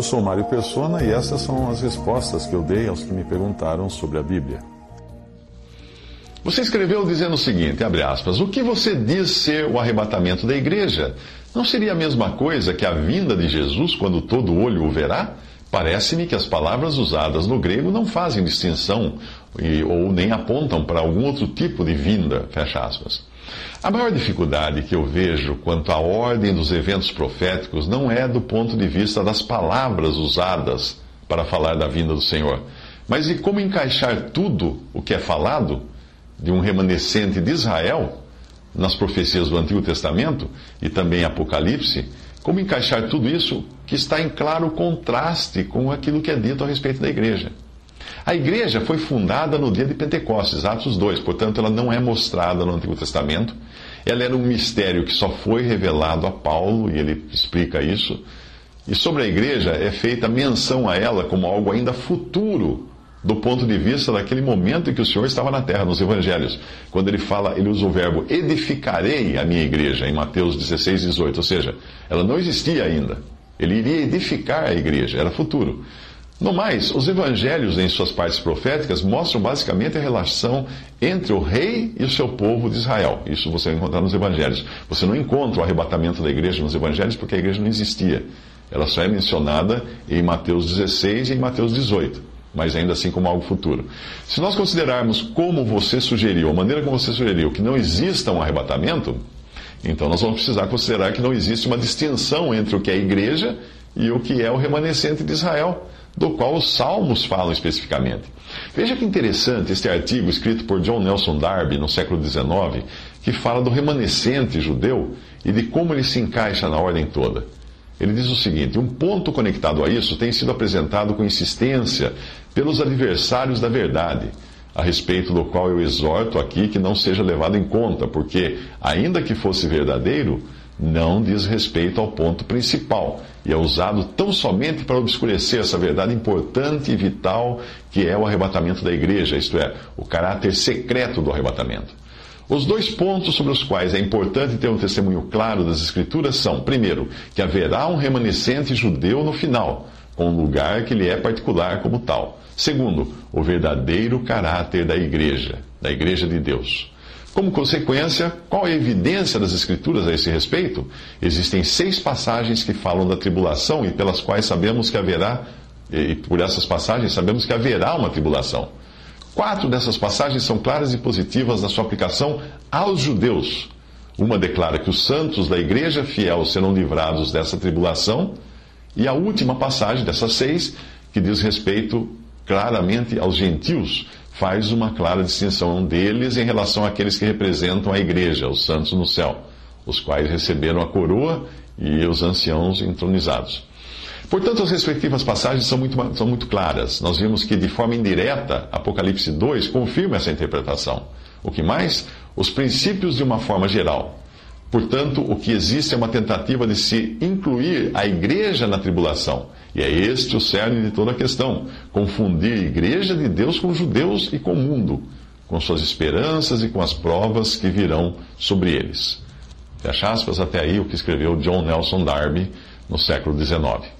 Eu sou Mário Persona e essas são as respostas que eu dei aos que me perguntaram sobre a Bíblia. Você escreveu dizendo o seguinte, abre aspas, o que você diz ser o arrebatamento da igreja? Não seria a mesma coisa que a vinda de Jesus quando todo olho o verá? Parece-me que as palavras usadas no grego não fazem distinção e, ou nem apontam para algum outro tipo de vinda, fecha aspas. A maior dificuldade que eu vejo quanto à ordem dos eventos proféticos não é do ponto de vista das palavras usadas para falar da vinda do Senhor, mas de como encaixar tudo o que é falado de um remanescente de Israel nas profecias do Antigo Testamento e também Apocalipse, como encaixar tudo isso que está em claro contraste com aquilo que é dito a respeito da igreja. A igreja foi fundada no dia de Pentecostes, Atos 2, portanto ela não é mostrada no Antigo Testamento. Ela era um mistério que só foi revelado a Paulo, e ele explica isso. E sobre a igreja é feita menção a ela como algo ainda futuro do ponto de vista daquele momento em que o Senhor estava na terra, nos evangelhos. Quando ele fala, ele usa o verbo edificarei a minha igreja, em Mateus 16, 18. Ou seja, ela não existia ainda. Ele iria edificar a igreja, era futuro. No mais, os evangelhos, em suas partes proféticas, mostram basicamente a relação entre o rei e o seu povo de Israel. Isso você vai encontrar nos evangelhos. Você não encontra o arrebatamento da igreja nos evangelhos porque a igreja não existia. Ela só é mencionada em Mateus 16 e em Mateus 18 mas ainda assim como algo futuro. Se nós considerarmos como você sugeriu, a maneira como você sugeriu, que não exista um arrebatamento, então nós vamos precisar considerar que não existe uma distinção entre o que é igreja e o que é o remanescente de Israel, do qual os salmos falam especificamente. Veja que interessante este artigo escrito por John Nelson Darby no século XIX, que fala do remanescente judeu e de como ele se encaixa na ordem toda. Ele diz o seguinte: um ponto conectado a isso tem sido apresentado com insistência pelos adversários da verdade, a respeito do qual eu exorto aqui que não seja levado em conta, porque, ainda que fosse verdadeiro, não diz respeito ao ponto principal e é usado tão somente para obscurecer essa verdade importante e vital que é o arrebatamento da igreja, isto é, o caráter secreto do arrebatamento. Os dois pontos sobre os quais é importante ter um testemunho claro das Escrituras são, primeiro, que haverá um remanescente judeu no final, com um lugar que lhe é particular como tal. Segundo, o verdadeiro caráter da igreja, da igreja de Deus. Como consequência, qual é a evidência das Escrituras a esse respeito? Existem seis passagens que falam da tribulação e pelas quais sabemos que haverá, e por essas passagens sabemos que haverá uma tribulação. Quatro dessas passagens são claras e positivas na sua aplicação aos judeus. Uma declara que os santos da igreja fiel serão livrados dessa tribulação, e a última passagem dessas seis, que diz respeito claramente aos gentios, faz uma clara distinção deles em relação àqueles que representam a igreja, os santos no céu, os quais receberam a coroa e os anciãos entronizados. Portanto, as respectivas passagens são muito, são muito claras. Nós vimos que, de forma indireta, Apocalipse 2 confirma essa interpretação. O que mais? Os princípios de uma forma geral. Portanto, o que existe é uma tentativa de se incluir a igreja na tribulação. E é este o cerne de toda a questão: confundir a igreja de Deus com judeus e com o mundo, com suas esperanças e com as provas que virão sobre eles. Fecha aspas, até aí o que escreveu John Nelson Darby no século XIX.